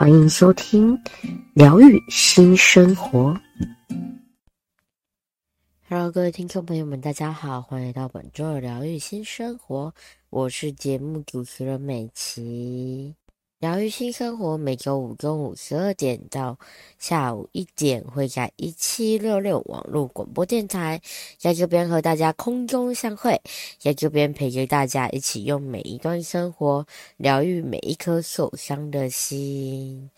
欢迎收听疗愈新生活。Hello，各位听众朋友们，大家好，欢迎来到本周的疗愈新生活。我是节目主持人美琪。疗愈新生活每周五中午十二点到下午一点会在一七六六网络广播电台，在这边和大家空中相会，在这边陪着大家一起用每一段生活疗愈每一颗受伤的心。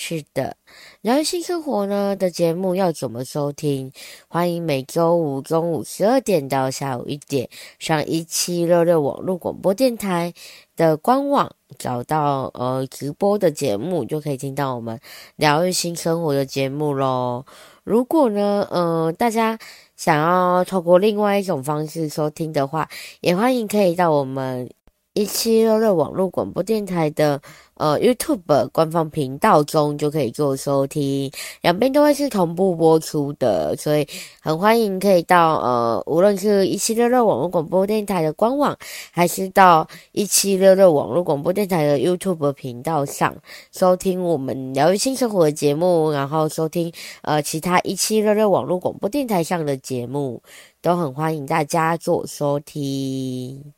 是的，疗愈新生活呢的节目要怎么收听？欢迎每周五中午十二点到下午一点上一七六六网络广播电台的官网，找到呃直播的节目，就可以听到我们疗愈新生活的节目喽。如果呢，呃，大家想要透过另外一种方式收听的话，也欢迎可以到我们。一七六六网络广播电台的呃 YouTube 官方频道中就可以做收听，两边都会是同步播出的，所以很欢迎可以到呃无论是一七六六网络广播电台的官网，还是到一七六六网络广播电台的 YouTube 频道上收听我们疗愈新生活的节目，然后收听呃其他一七六六网络广播电台上的节目，都很欢迎大家做收听。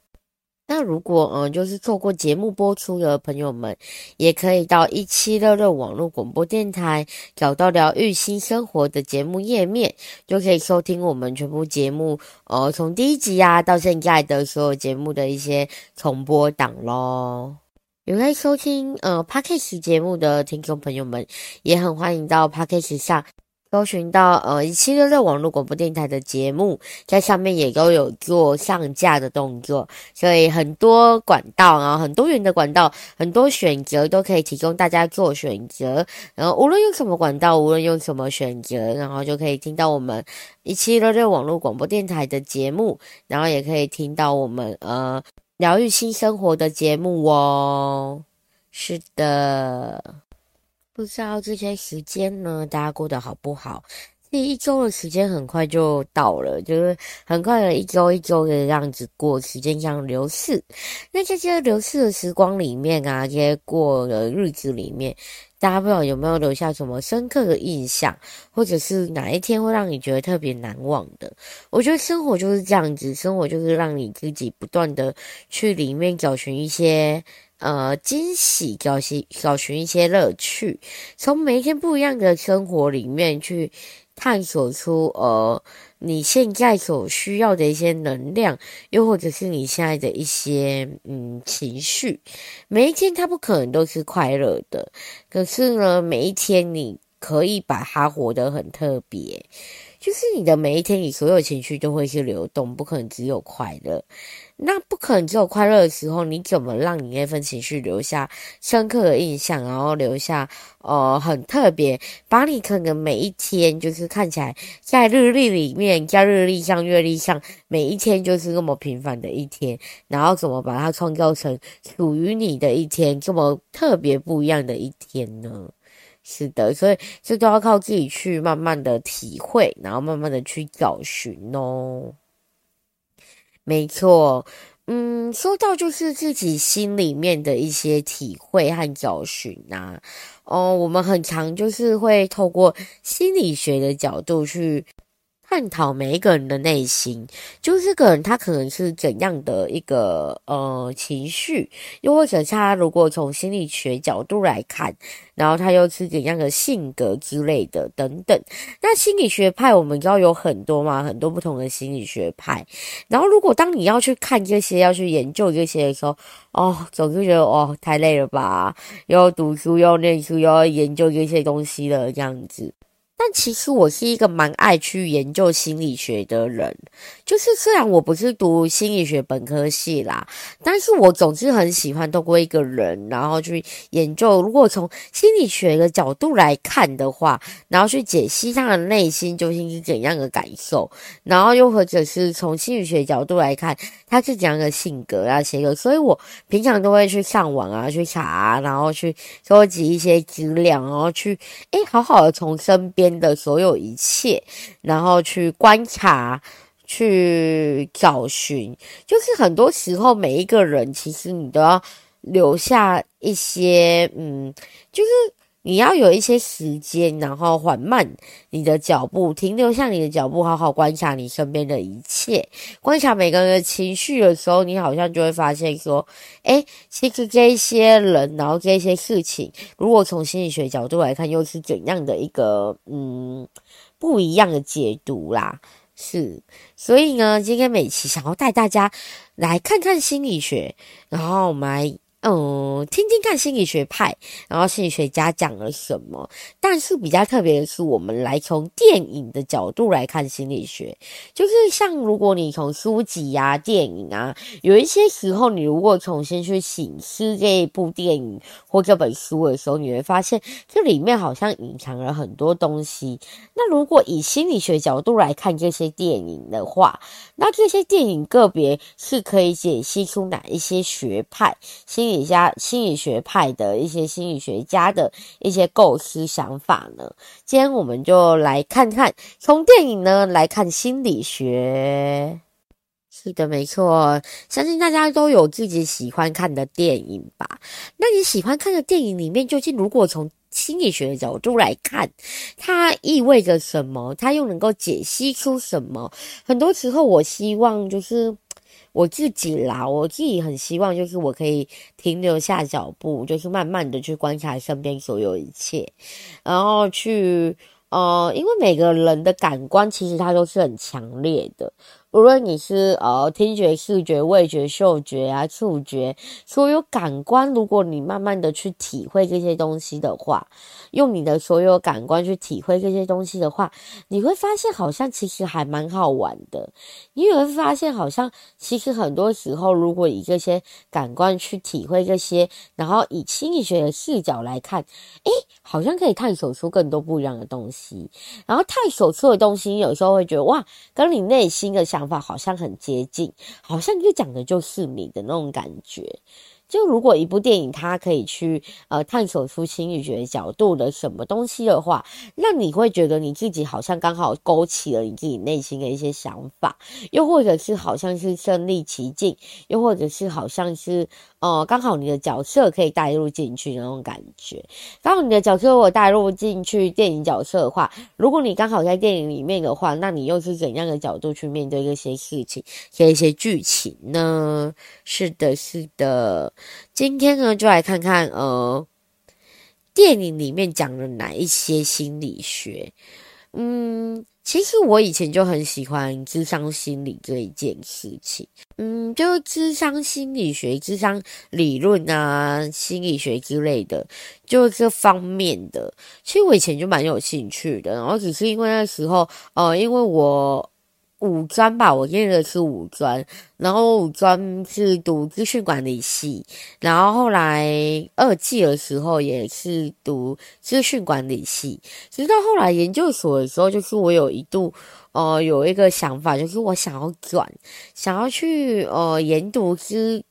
那如果嗯，就是错过节目播出的朋友们，也可以到一七六六网络广播电台找到疗愈新生活的节目页面，就可以收听我们全部节目，呃，从第一集啊到现在的所有节目的一些重播档咯。有在收听呃 Podcast 节目的听众朋友们，也很欢迎到 Podcast 上。搜寻到呃一七六六网络广播电台的节目，在上面也都有做上架的动作，所以很多管道，然后很多元的管道，很多选择都可以提供大家做选择。然后无论用什么管道，无论用什么选择，然后就可以听到我们一七六六网络广播电台的节目，然后也可以听到我们呃疗愈新生活的节目哦。是的。不知道这些时间呢，大家过得好不好？这一周的时间很快就到了，就是很快的一周一周的这样子过，时间这样流逝。那这些流逝的时光里面啊，这些过的日子里面，大家不知道有没有留下什么深刻的印象，或者是哪一天会让你觉得特别难忘的？我觉得生活就是这样子，生活就是让你自己不断的去里面找寻一些。呃，惊喜，找寻找寻一些乐趣，从每一天不一样的生活里面去探索出呃你现在所需要的一些能量，又或者是你现在的一些嗯情绪。每一天它不可能都是快乐的，可是呢，每一天你可以把它活得很特别。就是你的每一天，你所有情绪都会去流动，不可能只有快乐。那不可能只有快乐的时候，你怎么让你那份情绪留下深刻的印象，然后留下呃很特别，把你可能每一天就是看起来在日历里面，在日历上、月历上，每一天就是那么平凡的一天，然后怎么把它创造成属于你的一天，这么特别不一样的一天呢？是的，所以这都要靠自己去慢慢的体会，然后慢慢的去找寻哦。没错，嗯，说到就是自己心里面的一些体会和找寻啊，哦，我们很常就是会透过心理学的角度去。探讨每一个人的内心，就是这个人他可能是怎样的一个呃情绪，又或者他如果从心理学角度来看，然后他又是怎样的性格之类的等等。那心理学派我们知道有很多嘛，很多不同的心理学派。然后如果当你要去看这些，要去研究这些的时候，哦，总是觉得哦太累了吧，又要读书，又要念书，又要研究这些东西了，这样子。但其实我是一个蛮爱去研究心理学的人，就是虽然我不是读心理学本科系啦，但是我总是很喜欢透过一个人，然后去研究。如果从心理学的角度来看的话，然后去解析他的内心究竟是怎样的感受，然后又或者是从心理学角度来看他是怎样的性格啊，些个，所以我平常都会去上网啊，去查，然后去收集一些资料，然后去诶好好的从身边。的所有一切，然后去观察、去找寻，就是很多时候每一个人，其实你都要留下一些，嗯，就是。你要有一些时间，然后缓慢你的脚步，停留下你的脚步，好好观察你身边的一切，观察每个人的情绪的时候，你好像就会发现说，诶，其实这些人，然后这些事情，如果从心理学角度来看，又是怎样的一个嗯不一样的解读啦？是，所以呢，今天美琪想要带大家来看看心理学，然后我们来。嗯，听听看心理学派，然后心理学家讲了什么。但是比较特别的是，我们来从电影的角度来看心理学。就是像如果你从书籍啊、电影啊，有一些时候，你如果重新去省思这一部电影或这本书的时候，你会发现这里面好像隐藏了很多东西。那如果以心理学角度来看这些电影的话，那这些电影个别是可以解析出哪一些学派心。心理家、心理学派的一些心理学家的一些构思想法呢？今天我们就来看看，从电影呢来看心理学。是的，没错，相信大家都有自己喜欢看的电影吧？那你喜欢看的电影里面，究竟如果从心理学的角度来看，它意味着什么？它又能够解析出什么？很多时候，我希望就是。我自己啦，我自己很希望，就是我可以停留下脚步，就是慢慢的去观察身边所有一切，然后去，呃，因为每个人的感官其实它都是很强烈的。无论你是呃听觉、视觉、味觉、嗅觉啊、触觉，所有感官，如果你慢慢的去体会这些东西的话，用你的所有感官去体会这些东西的话，你会发现好像其实还蛮好玩的。你也会发现好像其实很多时候，如果以这些感官去体会这些，然后以心理学的视角来看，诶，好像可以探索出更多不一样的东西。然后探索出的东西，有时候会觉得哇，跟你内心的想。想法好像很接近，好像就讲的就是你的那种感觉。就如果一部电影它可以去呃探索出心理学角度的什么东西的话，那你会觉得你自己好像刚好勾起了你自己内心的一些想法，又或者是好像是身历其境，又或者是好像是呃刚好你的角色可以带入进去那种感觉。刚好你的角色如果带入进去电影角色的话，如果你刚好在电影里面的话，那你又是怎样的角度去面对这些事情、这一些剧情呢？是的，是的。今天呢，就来看看呃，电影里面讲了哪一些心理学。嗯，其实我以前就很喜欢智商心理这一件事情。嗯，就是智商心理学、智商理论啊、心理学之类的，就这方面的。其实我以前就蛮有兴趣的，然后只是因为那时候，呃，因为我。五专吧，我念的是五专，然后五专是读资讯管理系，然后后来二技的时候也是读资讯管理系，直到后来研究所的时候，就是我有一度呃有一个想法，就是我想要转，想要去呃研读咨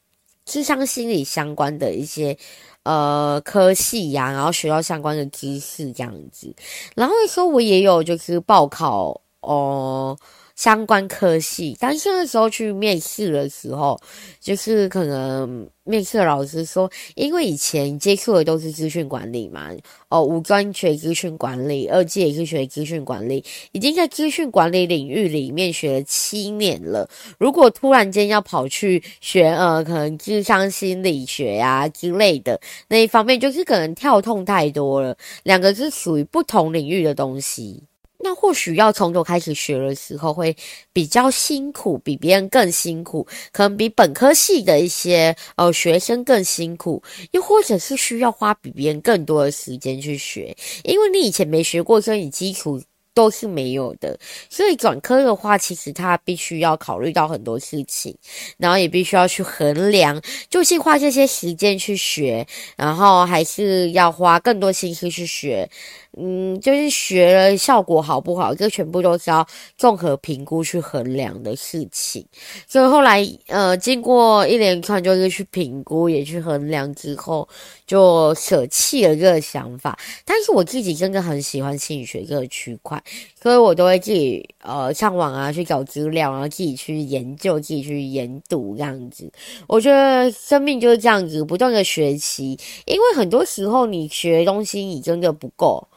咨商心理相关的一些呃科系呀、然后学到相关的知识这样子，然后那时候我也有就是报考哦。相关科系，但是那时候去面试的时候，就是可能面试老师说，因为以前接触的都是资讯管理嘛，哦，五专学资讯管理，二技也是学资讯管理，已经在资讯管理领域里面学了七年了。如果突然间要跑去学呃，可能智商心理学呀、之类的那一方面，就是可能跳痛太多了，两个是属于不同领域的东西。那或许要从头开始学的时候会比较辛苦，比别人更辛苦，可能比本科系的一些呃学生更辛苦，又或者是需要花比别人更多的时间去学，因为你以前没学过，所以你基础。都是没有的，所以转科的话，其实他必须要考虑到很多事情，然后也必须要去衡量，究竟花这些时间去学，然后还是要花更多心思去学。嗯，就是学了效果好不好，这全部都是要综合评估去衡量的事情。所以后来，呃，经过一连串就是去评估，也去衡量之后，就舍弃了这个想法。但是我自己真的很喜欢心理学这个区块，所以我都会自己呃上网啊去找资料，然后自己去研究，自己去研读这样子。我觉得生命就是这样子，不断的学习，因为很多时候你学东西你真的不够。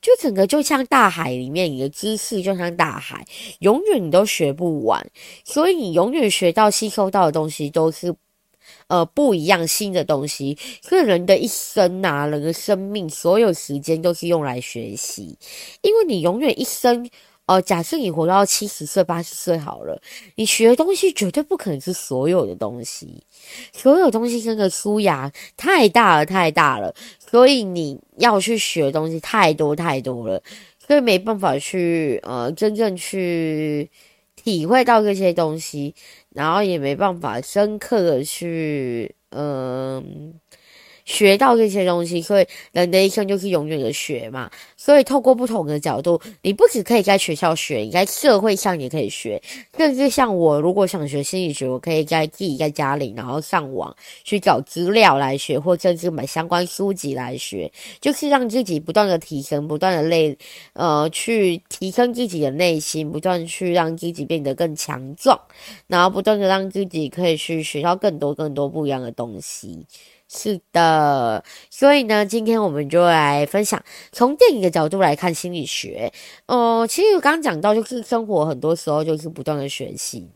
就整个就像大海里面，你的知识就像大海，永远你都学不完，所以你永远学到、吸收到的东西都是呃不一样新的东西。所以人的一生啊，人的生命，所有时间都是用来学习，因为你永远一生。哦，假设你活到七十岁、八十岁好了，你学的东西绝对不可能是所有的东西，所有东西真的书牙太大了，太大了，所以你要去学的东西太多太多了，所以没办法去呃真正去体会到这些东西，然后也没办法深刻的去嗯。学到这些东西，所以人的一生就是永远的学嘛。所以透过不同的角度，你不只可以在学校学，你在社会上也可以学。甚至像我，如果想学心理学，我可以在自己在家里，然后上网去找资料来学，或甚至买相关书籍来学，就是让自己不断的提升，不断的累，呃，去提升自己的内心，不断去让自己变得更强壮，然后不断的让自己可以去学到更多更多不一样的东西。是的，所以呢，今天我们就来分享从电影的角度来看心理学。哦、其实我刚刚讲到，就是生活很多时候就是不断的学习。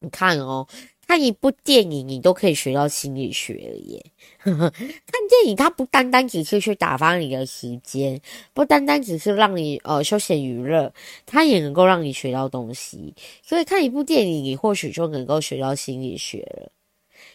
你看哦，看一部电影，你都可以学到心理学了耶。看电影，它不单单只是去打发你的时间，不单单只是让你呃休闲娱乐，它也能够让你学到东西。所以看一部电影，你或许就能够学到心理学了。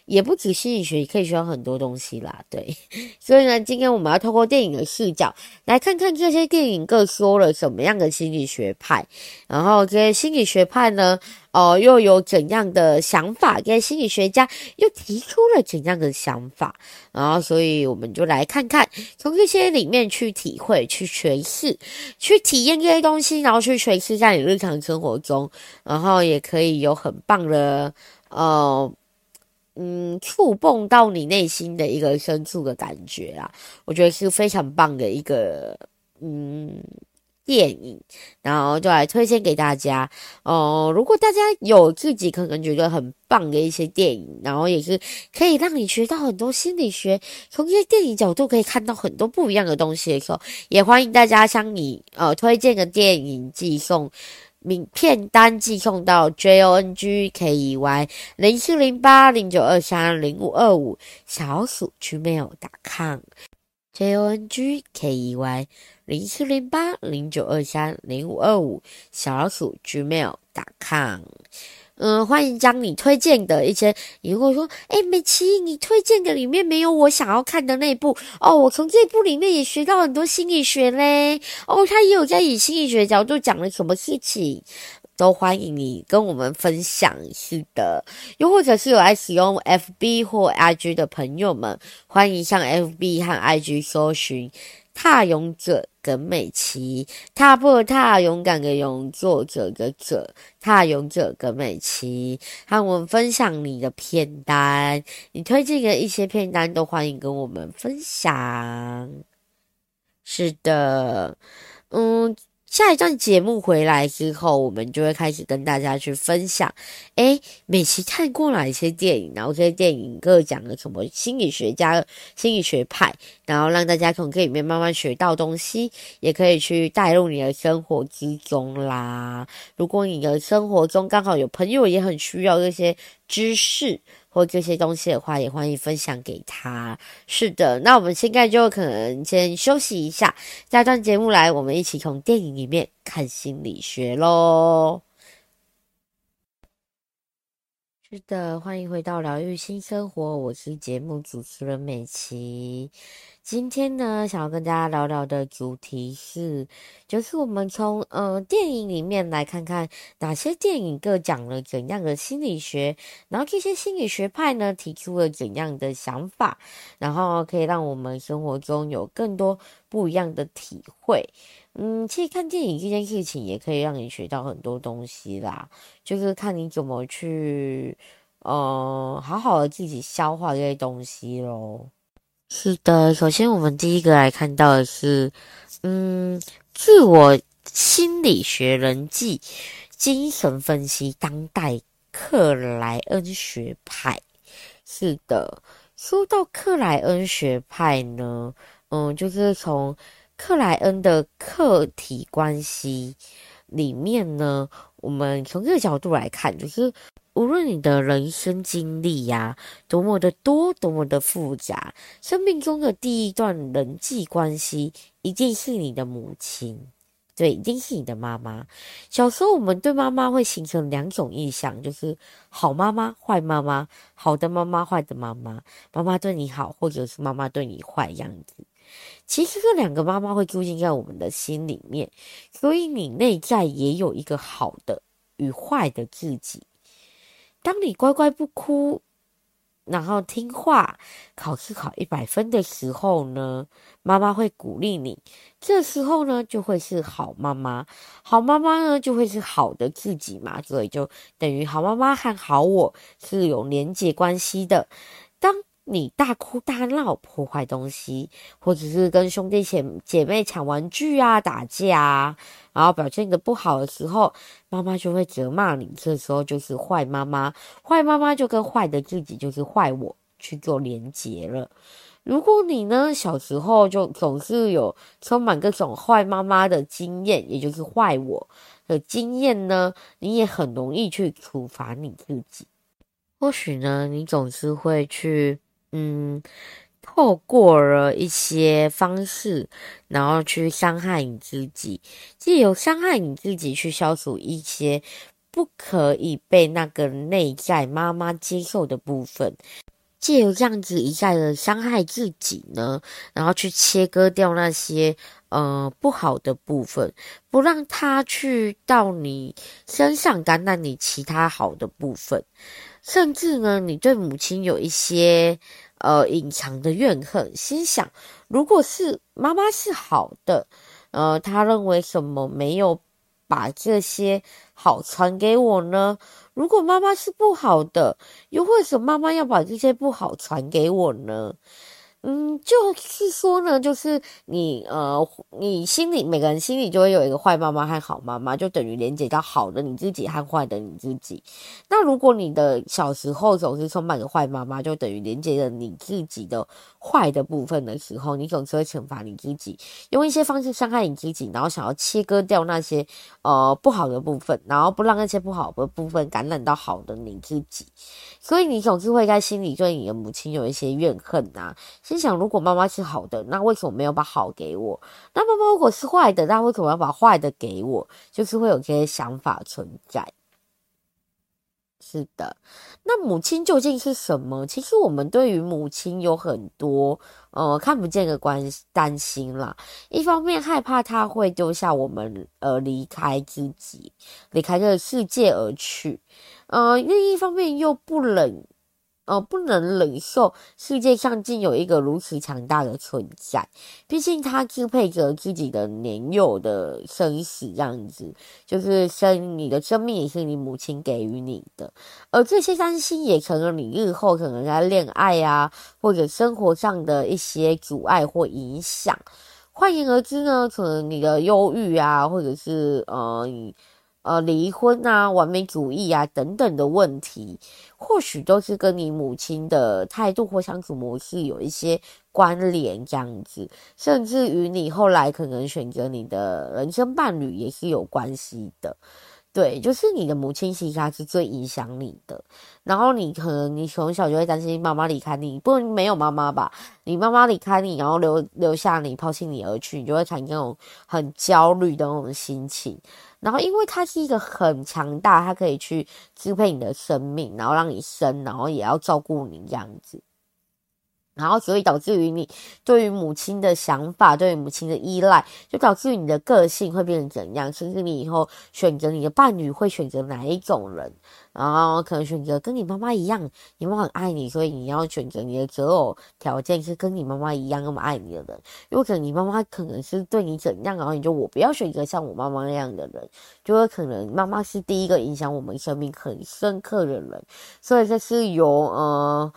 也不止心理学，也可以学到很多东西啦。对，所以呢，今天我们要透过电影的视角来看看这些电影各说了什么样的心理学派，然后这些心理学派呢，哦、又有怎样的想法？这些心理学家又提出了怎样的想法？然后，所以我们就来看看，从这些里面去体会、去诠释、去体验这些东西，然后去诠释在你日常生活中，然后也可以有很棒的，呃。嗯，触碰到你内心的一个深处的感觉啦，我觉得是非常棒的一个嗯电影，然后就来推荐给大家哦、如果大家有自己可能觉得很棒的一些电影，然后也是可以让你学到很多心理学，从一些电影角度可以看到很多不一样的东西的时候，也欢迎大家将你呃推荐的电影寄送。名片单寄送到 j o n g k e y 零四零八零九二三零五二五小鼠 gmail.com j o n g k e y 零四零八零九二三零五二五小鼠 gmail.com 嗯，欢迎将你推荐的一些，如果说，哎，美琪，你推荐的里面没有我想要看的那部哦，我从这部里面也学到很多心理学嘞，哦，他也有在以心理学角度讲了什么事情，都欢迎你跟我们分享，是的，又或者是有爱使用 FB 或 IG 的朋友们，欢迎向 FB 和 IG 搜寻。踏勇者耿美琪，踏破踏勇敢的勇，作者的者，踏勇者耿美琪，和我们分享你的片单，你推荐的一些片单都欢迎跟我们分享。是的，嗯。下一段节目回来之后，我们就会开始跟大家去分享，诶，美琪看过哪一些电影，然后这些电影各讲了什么心理学家、心理学派，然后让大家从这里面慢慢学到东西，也可以去带入你的生活之中啦。如果你的生活中刚好有朋友也很需要这些知识。或这些东西的话，也欢迎分享给他。是的，那我们现在就可能先休息一下，下段节目来，我们一起从电影里面看心理学喽。是的，欢迎回到疗愈新生活，我是节目主持人美琪。今天呢，想要跟大家聊聊的主题是，就是我们从呃电影里面来看看哪些电影各讲了怎样的心理学，然后这些心理学派呢提出了怎样的想法，然后可以让我们生活中有更多不一样的体会。嗯，其实看电影这件事情也可以让你学到很多东西啦，就是看你怎么去，呃，好好的自己消化这些东西咯。是的，首先我们第一个来看到的是，嗯，自我心理学人际精神分析当代克莱恩学派。是的，说到克莱恩学派呢，嗯，就是从。克莱恩的客体关系里面呢，我们从这个角度来看，就是无论你的人生经历呀，多么的多，多么的复杂，生命中的第一段人际关系一定是你的母亲，对，一定是你的妈妈。小时候我们对妈妈会形成两种印象，就是好妈妈、坏妈妈，好的妈妈、坏的妈妈，妈妈对你好，或者是妈妈对你坏样子。其实这两个妈妈会住进在我们的心里面，所以你内在也有一个好的与坏的自己。当你乖乖不哭，然后听话，考试考一百分的时候呢，妈妈会鼓励你。这时候呢，就会是好妈妈。好妈妈呢，就会是好的自己嘛，所以就等于好妈妈和好我是有连结关系的。当你大哭大闹、破坏东西，或者是跟兄弟姐姐妹抢玩具啊、打架啊，然后表现得不好的时候，妈妈就会责骂你。这时候就是坏妈妈，坏妈妈就跟坏的自己，就是坏我去做连结了。如果你呢，小时候就总是有充满各种坏妈妈的经验，也就是坏我的经验呢，你也很容易去处罚你自己。或许呢，你总是会去。嗯，透过了一些方式，然后去伤害你自己，借由伤害你自己去消除一些不可以被那个内在妈妈接受的部分，借由这样子一再的伤害自己呢，然后去切割掉那些呃不好的部分，不让它去到你身上感染你其他好的部分。甚至呢，你对母亲有一些呃隐藏的怨恨，心想，如果是妈妈是好的，呃，他认为什么没有把这些好传给我呢？如果妈妈是不好的，又为什么妈妈要把这些不好传给我呢？嗯，就是说呢，就是你呃，你心里每个人心里就会有一个坏妈妈和好妈妈，就等于连接到好的你自己和坏的你自己。那如果你的小时候总是充满着坏妈妈，就等于连接了你自己的坏的部分的时候，你总是会惩罚你自己，用一些方式伤害你自己，然后想要切割掉那些呃不好的部分，然后不让那些不好的部分感染到好的你自己。所以你总是会在心里对你的母亲有一些怨恨啊。心想，如果妈妈是好的，那为什么没有把好给我？那妈妈如果是坏的，那为什么要把坏的给我？就是会有这些想法存在。是的，那母亲究竟是什么？其实我们对于母亲有很多呃看不见的关担心啦。一方面害怕她会丢下我们，而离开自己，离开这个世界而去。呃，另一方面又不忍。呃，不能忍受世界上竟有一个如此强大的存在，毕竟他支配着自己的年幼的生死，这样子就是生你的生命也是你母亲给予你的，而这些担心也成了你日后可能在恋爱啊或者生活上的一些阻碍或影响。换言而之呢，可能你的忧郁啊，或者是呃。呃，离婚啊，完美主义啊，等等的问题，或许都是跟你母亲的态度或相处模式有一些关联，这样子，甚至于你后来可能选择你的人生伴侣也是有关系的。对，就是你的母亲其实是最影响你的。然后你可能你从小就会担心妈妈离开你，不能没有妈妈吧？你妈妈离开你，然后留留下你，抛弃你而去，你就会产生那种很焦虑的那种心情。然后因为它是一个很强大，它可以去支配你的生命，然后让你生，然后也要照顾你这样子。然后，所以导致于你对于母亲的想法，对于母亲的依赖，就导致于你的个性会变成怎样？甚至你以后选择你的伴侣会选择哪一种人？然后可能选择跟你妈妈一样，你妈妈很爱你，所以你要选择你的择偶条件是跟你妈妈一样那么爱你的人。因为可能你妈妈可能是对你怎样，然后你就我不要选择像我妈妈那样的人，就会可能妈妈是第一个影响我们生命很深刻的人。所以这是由呃。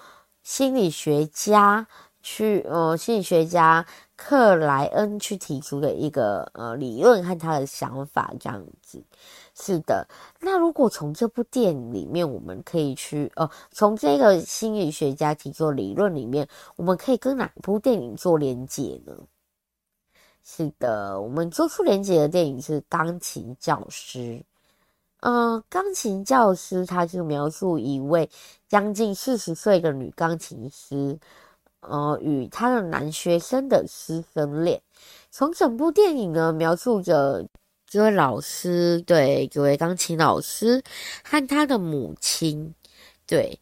心理学家去，呃，心理学家克莱恩去提出的一个呃理论和他的想法，这样子。是的，那如果从这部电影里面，我们可以去，呃，从这个心理学家提出的理论里面，我们可以跟哪部电影做连结呢？是的，我们做出连结的电影是《钢琴教师》。嗯，钢琴教师，他是描述一位将近四十岁的女钢琴师，呃，与她的男学生的师生恋。从整部电影呢，描述着这位老师，对，这位钢琴老师和他的母亲，对，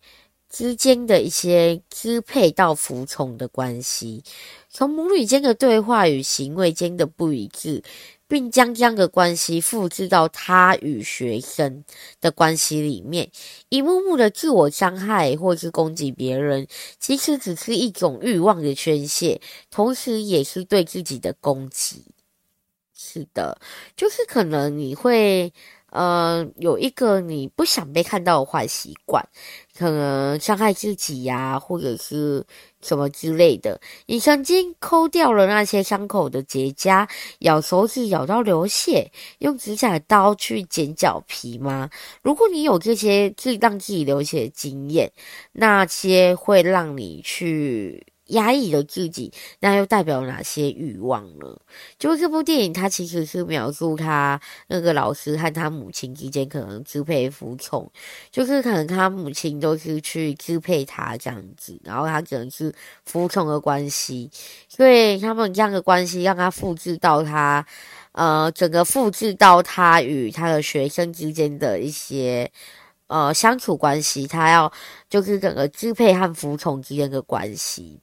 之间的一些支配到服从的关系，从母女间的对话与行为间的不一致。并将这样的关系复制到他与学生的关系里面，一幕幕的自我伤害或是攻击别人，其实只是一种欲望的宣泄，同时也是对自己的攻击。是的，就是可能你会。呃，有一个你不想被看到的坏习惯，可能伤害自己呀、或者是什么之类的。你曾经抠掉了那些伤口的结痂，咬手指咬到流血，用指甲刀去剪脚皮吗？如果你有这些自让自己流血的经验，那些会让你去。压抑了自己，那又代表哪些欲望呢？就这部电影，它其实是描述他那个老师和他母亲之间可能支配服从，就是可能他母亲都是去支配他这样子，然后他可能是服从的关系，所以他们这样的关系让他复制到他，呃，整个复制到他与他的学生之间的一些。呃，相处关系，他要就是整个支配和服从之间的关系。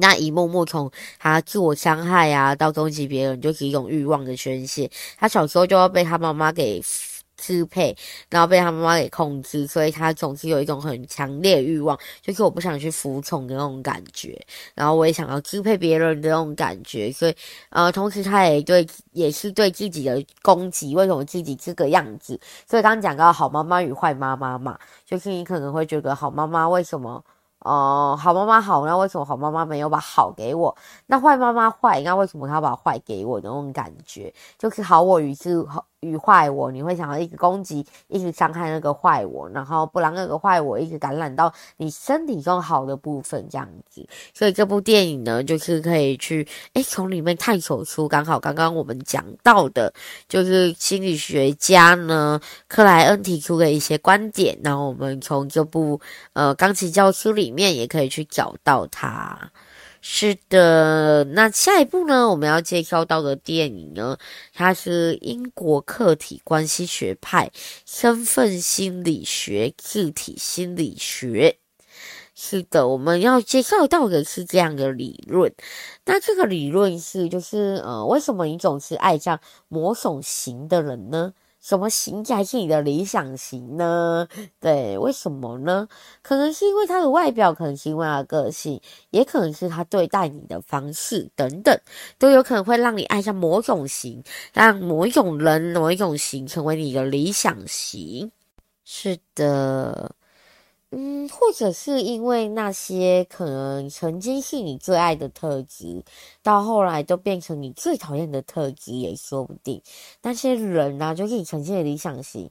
那一幕幕从他自我伤害啊，到攻击别人，就是一种欲望的宣泄。他小时候就要被他妈妈给支配，然后被他妈妈给控制，所以他总是有一种很强烈欲望，就是我不想去服从的那种感觉，然后我也想要支配别人的那种感觉。所以，呃，同时他也对，也是对自己的攻击。为什么自己这个样子？所以刚刚讲到好妈妈与坏妈妈嘛，就是你可能会觉得好妈妈为什么？哦、好妈妈好，那为什么好妈妈没有把好给我？那坏妈妈坏，那为什么她要把坏给我的那种感觉，就是好我与是好。与坏我，你会想要一直攻击，一直伤害那个坏我，然后不让那个坏我一直感染到你身体中好的部分，这样子。所以这部电影呢，就是可以去诶从里面探索出刚好刚刚我们讲到的，就是心理学家呢克莱恩提出的一些观点，然后我们从这部呃钢琴教师里面也可以去找到它。是的，那下一部呢，我们要介绍到的电影呢，它是英国客体关系学派身份心理学自体心理学。是的，我们要介绍到的是这样的理论。那这个理论是，就是呃，为什么你总是爱上某种型的人呢？什么型才是你的理想型呢？对，为什么呢？可能是因为他的外表，可能是因为他的个性，也可能是他对待你的方式等等，都有可能会让你爱上某种型，让某一种人、某一种型成为你的理想型。是的。嗯，或者是因为那些可能曾经是你最爱的特质，到后来都变成你最讨厌的特质也说不定。那些人啊，就是你曾经的理想型，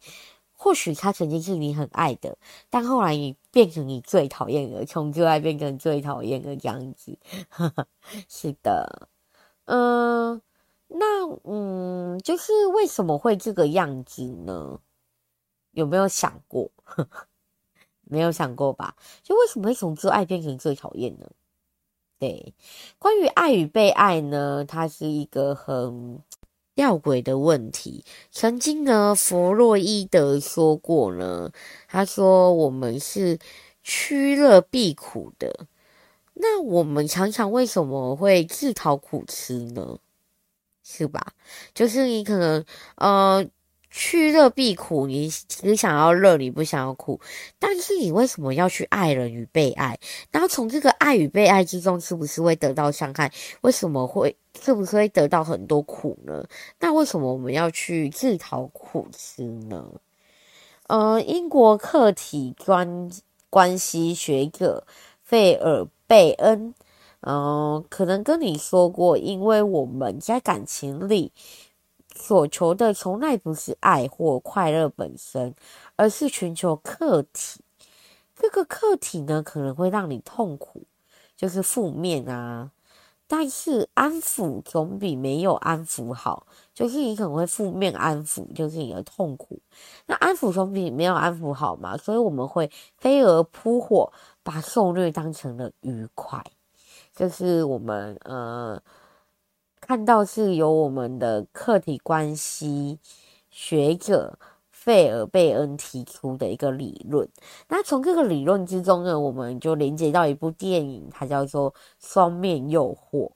或许他曾经是你很爱的，但后来你变成你最讨厌的，从最爱变成最讨厌的这样子。是的，嗯。那嗯，就是为什么会这个样子呢？有没有想过？没有想过吧？就为什么会从最爱变成最讨厌呢？对，关于爱与被爱呢，它是一个很吊诡的问题。曾经呢，弗洛伊德说过呢，他说我们是趋乐避苦的。那我们常常为什么会自讨苦吃呢？是吧？就是你可能呃。去乐必苦，你只想要乐，你不想要苦。但是你为什么要去爱人与被爱？然后从这个爱与被爱之中，是不是会得到伤害？为什么会？是不是会得到很多苦呢？那为什么我们要去自讨苦吃呢？呃，英国客体关关系学者费尔贝恩，嗯、可能跟你说过，因为我们在感情里。所求的从来不是爱或快乐本身，而是寻求客体。这个客体呢，可能会让你痛苦，就是负面啊。但是安抚总比没有安抚好，就是你可能会负面安抚，就是你的痛苦。那安抚总比没有安抚好嘛，所以我们会飞蛾扑火，把受虐当成了愉快。就是我们呃。看到是由我们的客体关系学者费尔贝恩提出的一个理论。那从这个理论之中呢，我们就连接到一部电影，它叫做《双面诱惑》。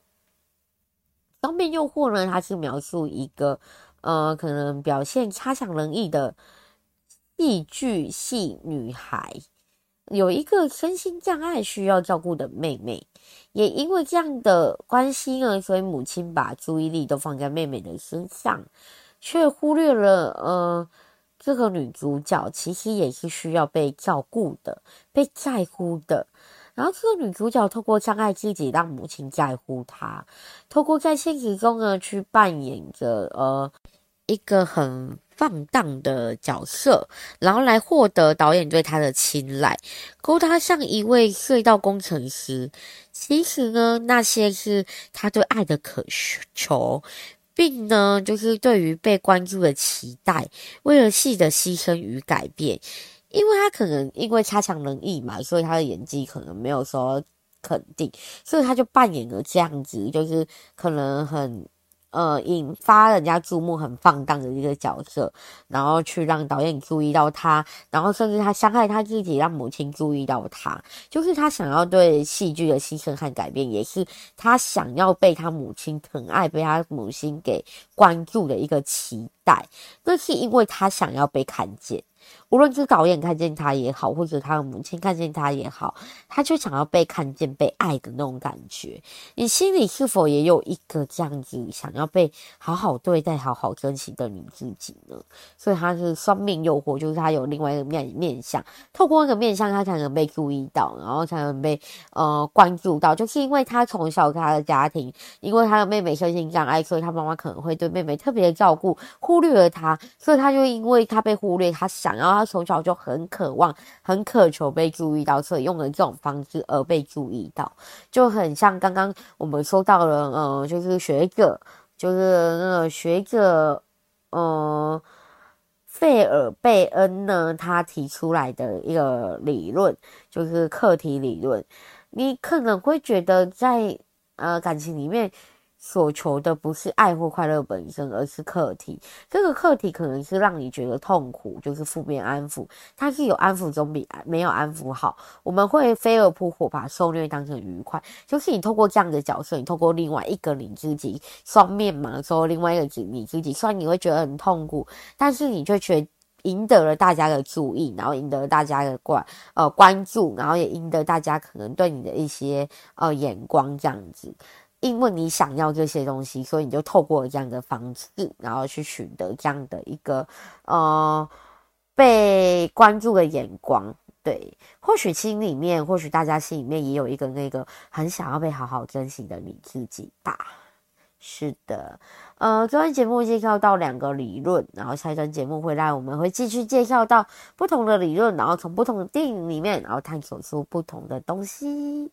双面诱惑呢，它是描述一个呃，可能表现差强人意的戏剧系女孩。有一个身心障碍需要照顾的妹妹，也因为这样的关系呢，所以母亲把注意力都放在妹妹的身上，却忽略了呃，这个女主角其实也是需要被照顾的、被在乎的。然后这个女主角透过障碍自己，让母亲在乎她，透过在现实中呢去扮演着呃一个很。放荡的角色，然后来获得导演对他的青睐，勾搭上一位隧道工程师。其实呢，那些是他对爱的渴求，并呢，就是对于被关注的期待，为了戏的牺牲与改变。因为他可能因为差强人意嘛，所以他的演技可能没有说肯定，所以他就扮演了这样子，就是可能很。呃，引发人家注目、很放荡的一个角色，然后去让导演注意到他，然后甚至他伤害他自己，让母亲注意到他，就是他想要对戏剧的牺牲和改变，也是他想要被他母亲疼爱、被他母亲给关注的一个期待。那是因为他想要被看见。无论是导演看见他也好，或者他的母亲看见他也好，他就想要被看见、被爱的那种感觉。你心里是否也有一个这样子想要被好好对待、好好珍惜的你自己呢？所以他是双面诱惑，就是他有另外一个面面相，透过那个面相，他才能被注意到，然后才能被呃关注到。就是因为他从小他的家庭，因为他的妹妹身心障碍，所以他妈妈可能会对妹妹特别的照顾，忽略了他，所以他就因为他被忽略，他想。然后他从小就很渴望、很渴求被注意到，所以用了这种方式而被注意到，就很像刚刚我们说到了，呃，就是学者，就是那个学者，呃，费尔贝恩呢，他提出来的一个理论，就是课题理论。你可能会觉得在呃感情里面。所求的不是爱或快乐本身，而是客体。这个客体可能是让你觉得痛苦，就是负面安抚。它是有安抚总比没有安抚好。我们会飞蛾扑火，把受虐当成愉快。就是你透过这样的角色，你透过另外一个你自己双面嘛，说另外一个你自己，虽然你会觉得很痛苦，但是你却觉赢得了大家的注意，然后赢得了大家的关呃关注，然后也赢得大家可能对你的一些呃眼光这样子。因为你想要这些东西，所以你就透过这样的方式，然后去取得这样的一个呃被关注的眼光。对，或许心里面，或许大家心里面也有一个那个很想要被好好珍惜的你自己吧。是的，呃，这段节目介绍到两个理论，然后下一段节目会让我们会继续介绍到不同的理论，然后从不同的电影里面，然后探索出不同的东西。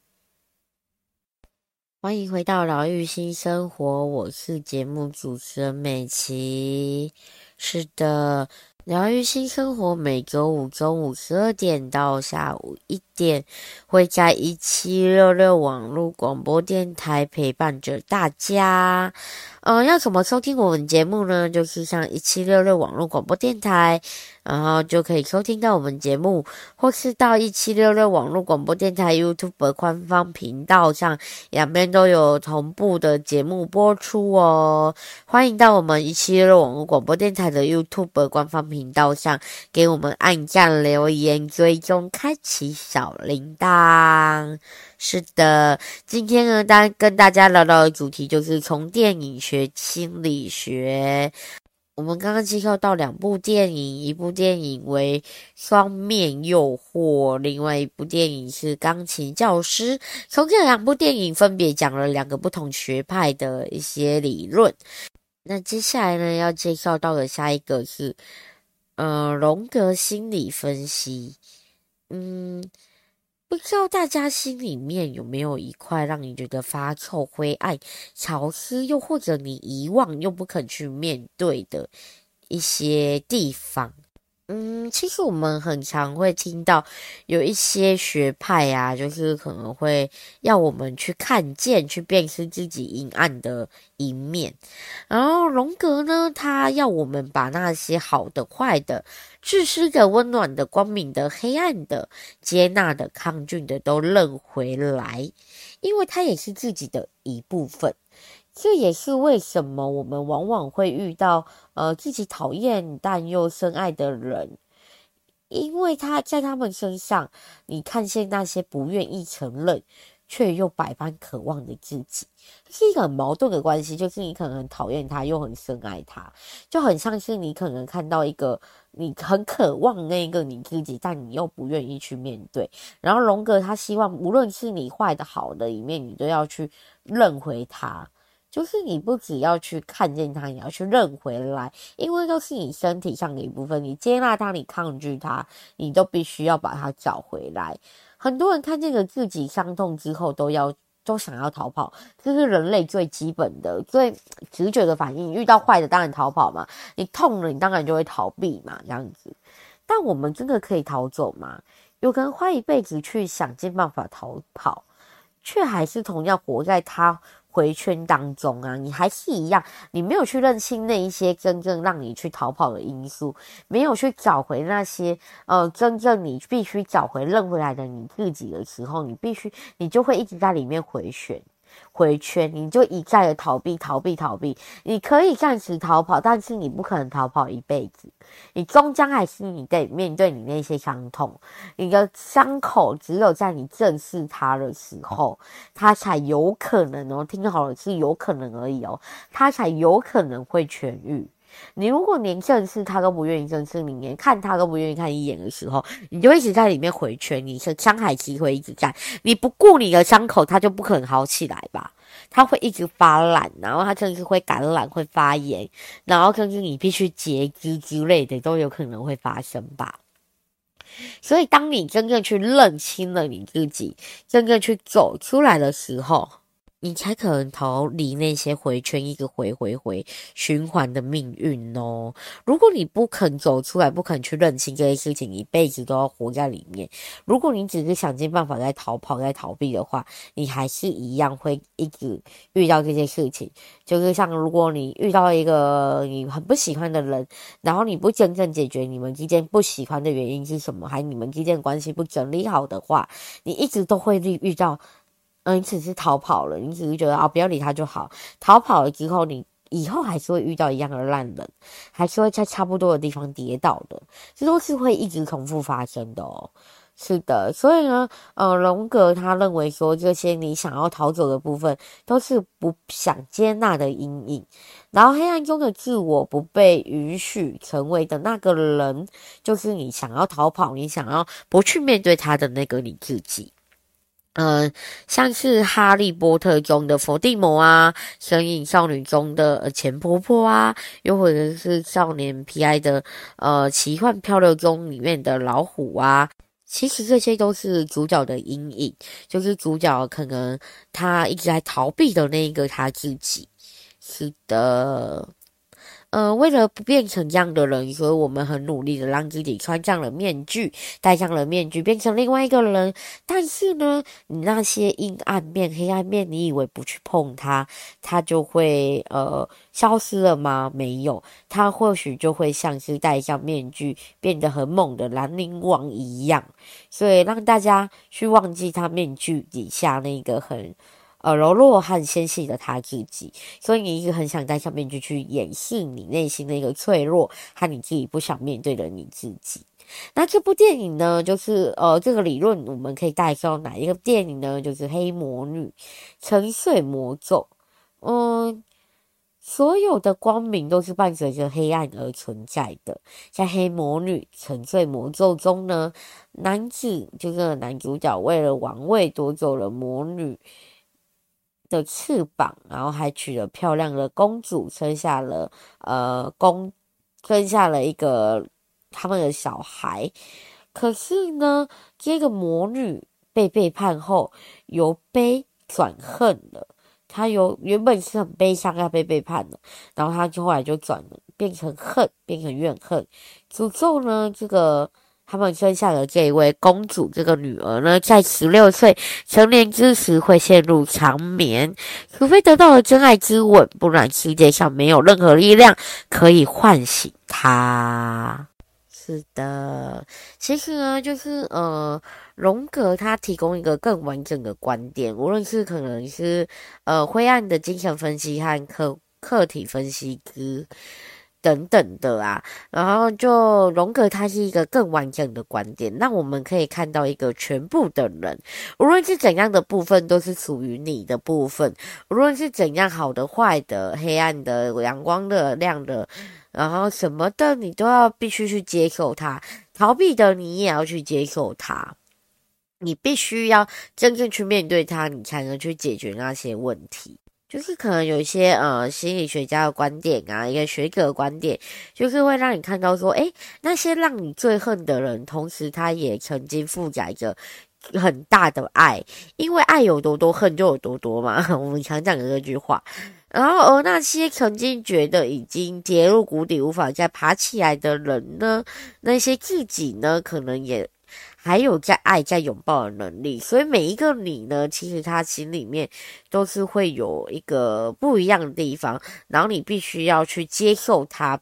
欢迎回到疗愈新生活，我是节目主持人美琪。是的，疗愈新生活每周五中午十二点到下午一点，会在一七六六网络广播电台陪伴着大家。嗯，要怎么收听我们节目呢？就是上一七六六网络广播电台。然后就可以收听到我们节目，或是到一七六六网络广播电台 YouTube 官方频道上，两边都有同步的节目播出哦。欢迎到我们一七六六网络广播电台的 YouTube 官方频道上，给我们按赞、留言、追踪、开启小铃铛。是的，今天呢，当跟大家聊聊的主题就是从电影学心理学。我们刚刚介绍到两部电影，一部电影为《双面诱惑》，另外一部电影是《钢琴教师》。从这两部电影分别讲了两个不同学派的一些理论。那接下来呢，要介绍到的下一个是，呃，荣格心理分析。嗯。不知道大家心里面有没有一块让你觉得发臭、灰暗、潮湿，又或者你遗忘又不肯去面对的一些地方？嗯，其实我们很常会听到有一些学派啊，就是可能会要我们去看见、去辨识自己阴暗的一面。然后荣格呢，他要我们把那些好的、坏的、自私的、温暖的、光明的、黑暗的、接纳的、抗拒的都认回来，因为他也是自己的一部分。这也是为什么我们往往会遇到呃自己讨厌但又深爱的人，因为他在他们身上，你看见那些不愿意承认却又百般渴望的自己，是一个很矛盾的关系。就是你可能很讨厌他，又很深爱他，就很像是你可能看到一个你很渴望那个你自己，但你又不愿意去面对。然后荣格他希望，无论是你坏的好的一面，你都要去认回他。就是你不只要去看见它，你要去认回来，因为都是你身体上的一部分。你接纳它，你抗拒它，你都必须要把它找回来。很多人看见了自己伤痛之后，都要都想要逃跑，这是人类最基本的、最直觉的反应。遇到坏的，当然逃跑嘛。你痛了，你当然就会逃避嘛，这样子。但我们真的可以逃走吗？有可能花一辈子去想尽办法逃跑，却还是同样活在他。回圈当中啊，你还是一样，你没有去认清那一些真正让你去逃跑的因素，没有去找回那些呃真正你必须找回认回来的你自己的时候，你必须你就会一直在里面回旋。回圈，你就一再的逃避，逃避，逃避。你可以暂时逃跑，但是你不可能逃跑一辈子。你终将还是你得面对你那些伤痛。你的伤口只有在你正视它的时候，它才有可能哦。听好了，是有可能而已哦，它才有可能会痊愈。你如果连正视他都不愿意正视，你连看他都不愿意看一眼的时候，你就一直在里面回圈，你的伤害机会一直在。你不顾你的伤口，它就不可能好起来吧？它会一直发烂，然后它甚至会感染、会发炎，然后甚至你必须截肢之类的都有可能会发生吧。所以，当你真正去认清了你自己，真正去走出来的时候。你才可能逃离那些回圈，一个回回回循环的命运哦。如果你不肯走出来，不肯去认清这些事情，一辈子都要活在里面。如果你只是想尽办法在逃跑、在逃避的话，你还是一样会一直遇到这些事情。就是像如果你遇到一个你很不喜欢的人，然后你不真正解决你们之间不喜欢的原因是什么，还你们之间关系不整理好的话，你一直都会遇遇到。嗯，你只是逃跑了，你只是觉得啊、不要理他就好。逃跑了之后，你以后还是会遇到一样的烂人，还是会在差不多的地方跌倒的，这都是会一直重复发生的哦。是的，所以呢，呃，荣格他认为说，这些你想要逃走的部分，都是不想接纳的阴影，然后黑暗中的自我不被允许成为的那个人，就是你想要逃跑，你想要不去面对他的那个你自己。嗯、像是《哈利波特》中的伏地魔啊，《神隐少女》中的钱婆婆啊，又或者是《少年皮埃的呃奇幻漂流》中里面的老虎啊，其实这些都是主角的阴影，就是主角可能他一直在逃避的那一个他自己。是的。呃，为了不变成这样的人，所以我们很努力的让自己穿上了面具，戴上了面具，变成另外一个人。但是呢，你那些阴暗面、黑暗面，你以为不去碰它，它就会呃消失了吗？没有，它或许就会像是戴上面具变得很猛的兰陵王一样。所以让大家去忘记他面具底下那个很。呃，柔弱和纤细的他自己，所以你一直很想戴上面具去掩饰你内心的一个脆弱和你自己不想面对的你自己。那这部电影呢，就是呃，这个理论我们可以带到哪一个电影呢？就是《黑魔女沉睡魔咒》。嗯，所有的光明都是伴随着黑暗而存在的。在《黑魔女沉睡魔咒》中呢，男子就是男主角为了王位夺走了魔女的翅膀，然后还娶了漂亮的公主，生下了呃公，生下了一个他们的小孩。可是呢，这个魔女被背叛后，由悲转恨了。她由原本是很悲伤要被背叛了，然后她就后来就转，变成恨，变成怨恨，诅咒呢这个。他们生下的这一位公主，这个女儿呢，在十六岁成年之时会陷入长眠，除非得到了真爱之吻，不然世界上没有任何力量可以唤醒她。是的，其实呢，就是呃，荣格他提供一个更完整的观点，无论是可能是呃灰暗的精神分析和客客体分析之。等等的啊，然后就荣格他是一个更完整的观点，那我们可以看到一个全部的人，无论是怎样的部分都是属于你的部分，无论是怎样好的、坏的、黑暗的、阳光的、亮的，然后什么的，你都要必须去接受它，逃避的你也要去接受它，你必须要真正去面对它，你才能去解决那些问题。就是可能有一些呃心理学家的观点啊，一个学者的观点，就是会让你看到说，诶，那些让你最恨的人，同时他也曾经负载着很大的爱，因为爱有多多，恨就有多多嘛。我们常讲的这句话。然后而那些曾经觉得已经跌入谷底无法再爬起来的人呢，那些自己呢，可能也。还有在爱、在拥抱的能力，所以每一个你呢，其实他心里面都是会有一个不一样的地方，然后你必须要去接受他，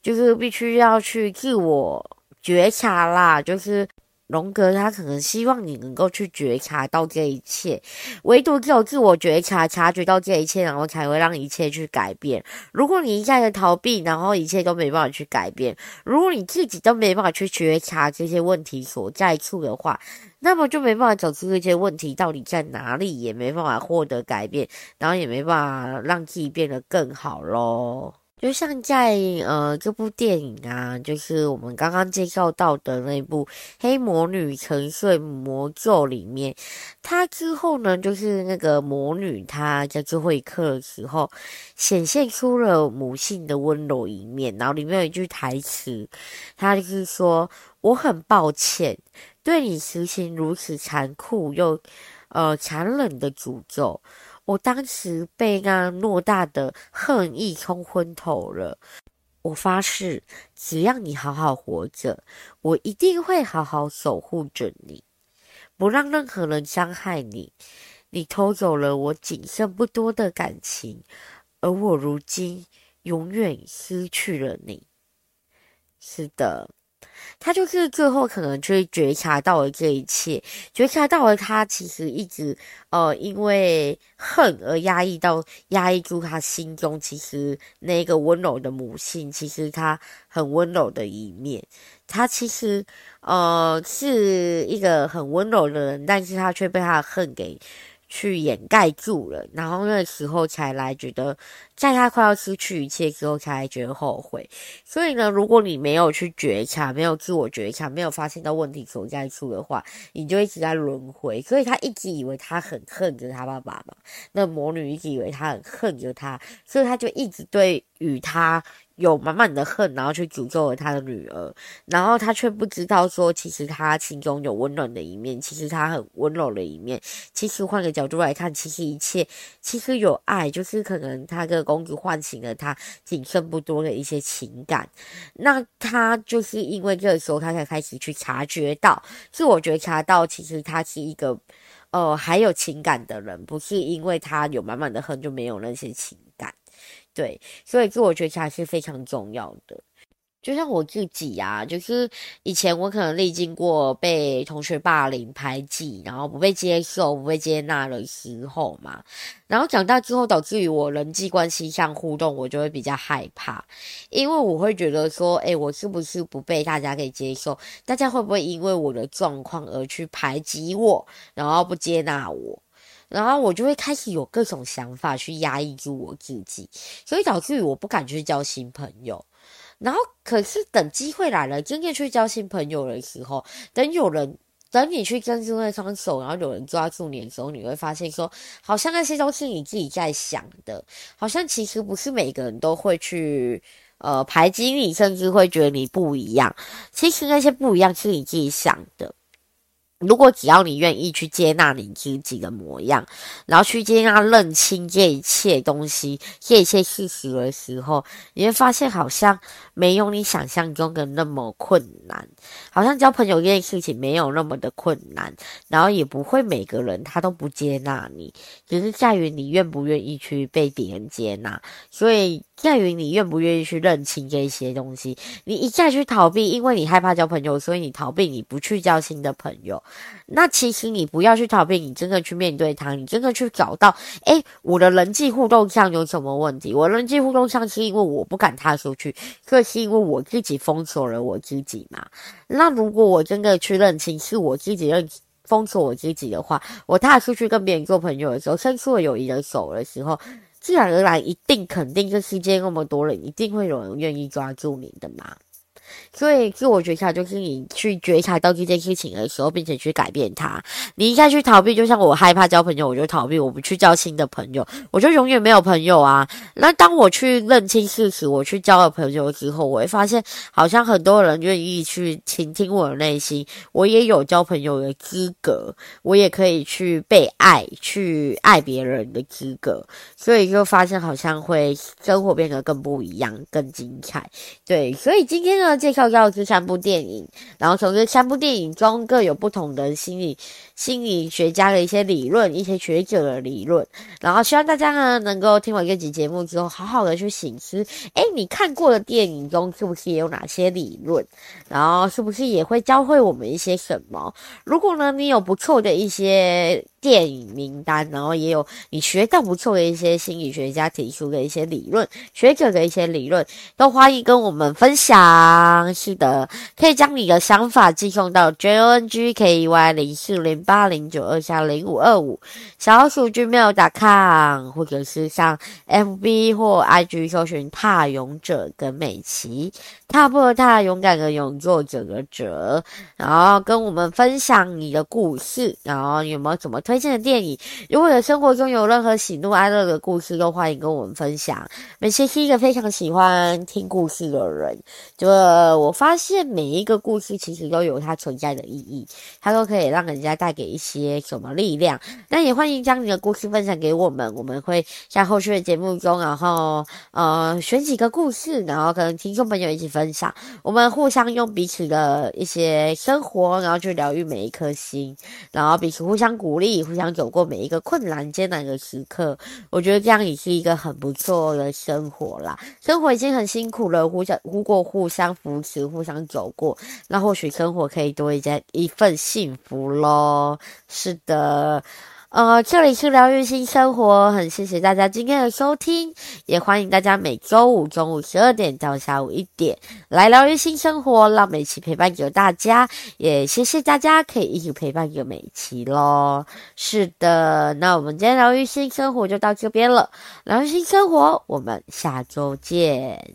就是必须要去自我觉察啦，就是。荣格他可能希望你能够去觉察到这一切，唯独只有自我觉察、察觉到这一切，然后才会让一切去改变。如果你一再的逃避，然后一切都没办法去改变；如果你自己都没办法去觉察这些问题所在处的话，那么就没办法找出这些问题到底在哪里，也没办法获得改变，然后也没办法让自己变得更好喽。就像在呃这部电影啊，就是我们刚刚介绍到的那部《黑魔女沉睡魔咒》里面，它之后呢，就是那个魔女她在最后一刻的时候，显现出了母性的温柔一面。然后里面有一句台词，她就是说：“我很抱歉对你实行如此残酷又呃残忍的诅咒。”我当时被那偌大的恨意冲昏头了。我发誓，只要你好好活着，我一定会好好守护着你，不让任何人伤害你。你偷走了我仅剩不多的感情，而我如今永远失去了你。是的。他就是最后可能就会觉察到了这一切，觉察到了他其实一直呃因为恨而压抑到压抑住他心中其实那个温柔的母性，其实他很温柔的一面，他其实呃是一个很温柔的人，但是他却被他的恨给。去掩盖住了，然后那时候才来觉得，在他快要失去一切之后，才觉得后悔。所以呢，如果你没有去觉察，没有自我觉察，没有发现到问题所在处的话，你就一直在轮回。所以他一直以为他很恨着他爸爸嘛，那魔女一直以为他很恨着他，所以他就一直对与他有满满的恨，然后去诅咒了他的女儿，然后他却不知道说，其实他心中有温暖的一面，其实他很温柔的一面。其实换个角度来看，其实一切其实有爱，就是可能他跟公主唤醒了他仅剩不多的一些情感。那他就是因为这个时候，他才开始去察觉到，自我觉察到，其实他是一个。呃，还有情感的人，不是因为他有满满的恨就没有那些情，对，所以自我觉察是非常重要的。就像我自己、啊，就是以前我可能历经过被同学霸凌、排挤，然后不被接受、不被接纳的时候嘛。然后长大之后，导致于我人际关系上互动，我就会比较害怕，因为我会觉得说，诶，我是不是不被大家给接受？大家会不会因为我的状况而去排挤我，然后不接纳我？然后我就会开始有各种想法去压抑住我自己，所以导致于我不敢去交新朋友。然后，可是等机会来了，真正去交新朋友的时候，等有人等你去伸出那双手，然后有人抓住你的时候，你会发现说，好像那些都是你自己在想的，好像其实不是每个人都会去呃排挤你，甚至会觉得你不一样。其实那些不一样是你自己想的。如果只要你愿意去接纳你自己的模样，然后去接纳、认清这一切东西、这一切事实的时候，你会发现好像没有你想象中的那么困难，好像交朋友这件事情没有那么的困难，然后也不会每个人他都不接纳你，只是在于你愿不愿意去被别人接纳，所以在于你愿不愿意去认清这些东西。你一再去逃避，因为你害怕交朋友，所以你逃避，你不去交新的朋友。那其实你不要去逃避，你真的去面对他，你真的去找到，诶，我的人际互动上有什么问题？我人际互动上是因为我不敢踏出去，这是因为我自己封锁了我自己嘛？那如果我真的去认清是我自己认封锁我自己的话，我踏出去跟别人做朋友的时候，伸出了友谊的手的时候，自然而然一定肯定这世界那么多人，一定会有人愿意抓住你的嘛。所以自我觉察就是你去觉察到这件事情的时候，并且去改变它。你一再去逃避，就像我害怕交朋友，我就逃避，我不去交新的朋友，我就永远没有朋友啊。那当我去认清事实，我去交了朋友之后，我会发现，好像很多人愿意去倾听我的内心，我也有交朋友的资格，我也可以去被爱，去爱别人的资格。所以就发现，好像会生活变得更不一样，更精彩。对，所以今天呢，介绍到这三部电影，然后从这三部电影中各有不同的心理心理学家的一些理论，一些学者的理论，然后希望大家呢能够听完这集节目之后，好好的去醒思，诶，你看过的电影中是不是也有哪些理论？然后是不是也会教会我们一些什么？如果呢，你有不错的一些。电影名单，然后也有你学到不错的一些心理学家提出的一些理论，学者的一些理论，都欢迎跟我们分享。是的，可以将你的想法寄送到 j o n g k y 零四零八零九二三零五二五小鼠 gmail.com，或者是上 FB 或 IG 搜寻“踏勇者”跟美琪，踏步的踏，勇敢的勇，作者的者，然后跟我们分享你的故事，然后有没有什么？推荐的电影，如果有生活中有任何喜怒哀乐的故事，都欢迎跟我们分享。美琪是一个非常喜欢听故事的人，就我发现每一个故事其实都有它存在的意义，它都可以让人家带给给一些什么力量。那也欢迎将你的故事分享给我们，我们会在后续的节目中，然后呃选几个故事，然后跟听众朋友一起分享。我们互相用彼此的一些生活，然后去疗愈每一颗心，然后彼此互相鼓励。互相走过每一个困难艰难的时刻，我觉得这样也是一个很不错的生活啦。生活已经很辛苦了，互相如果互相扶持，互相走过，那或许生活可以多一点一份幸福喽是的。呃，这里是疗愈新生活，很谢谢大家今天的收听，也欢迎大家每周五中午十二点到下午一点来疗愈新生活，让美琪陪伴着大家，也谢谢大家可以一起陪伴着美琪咯。是的，那我们今天疗愈新生活就到这边了，疗愈新生活，我们下周见。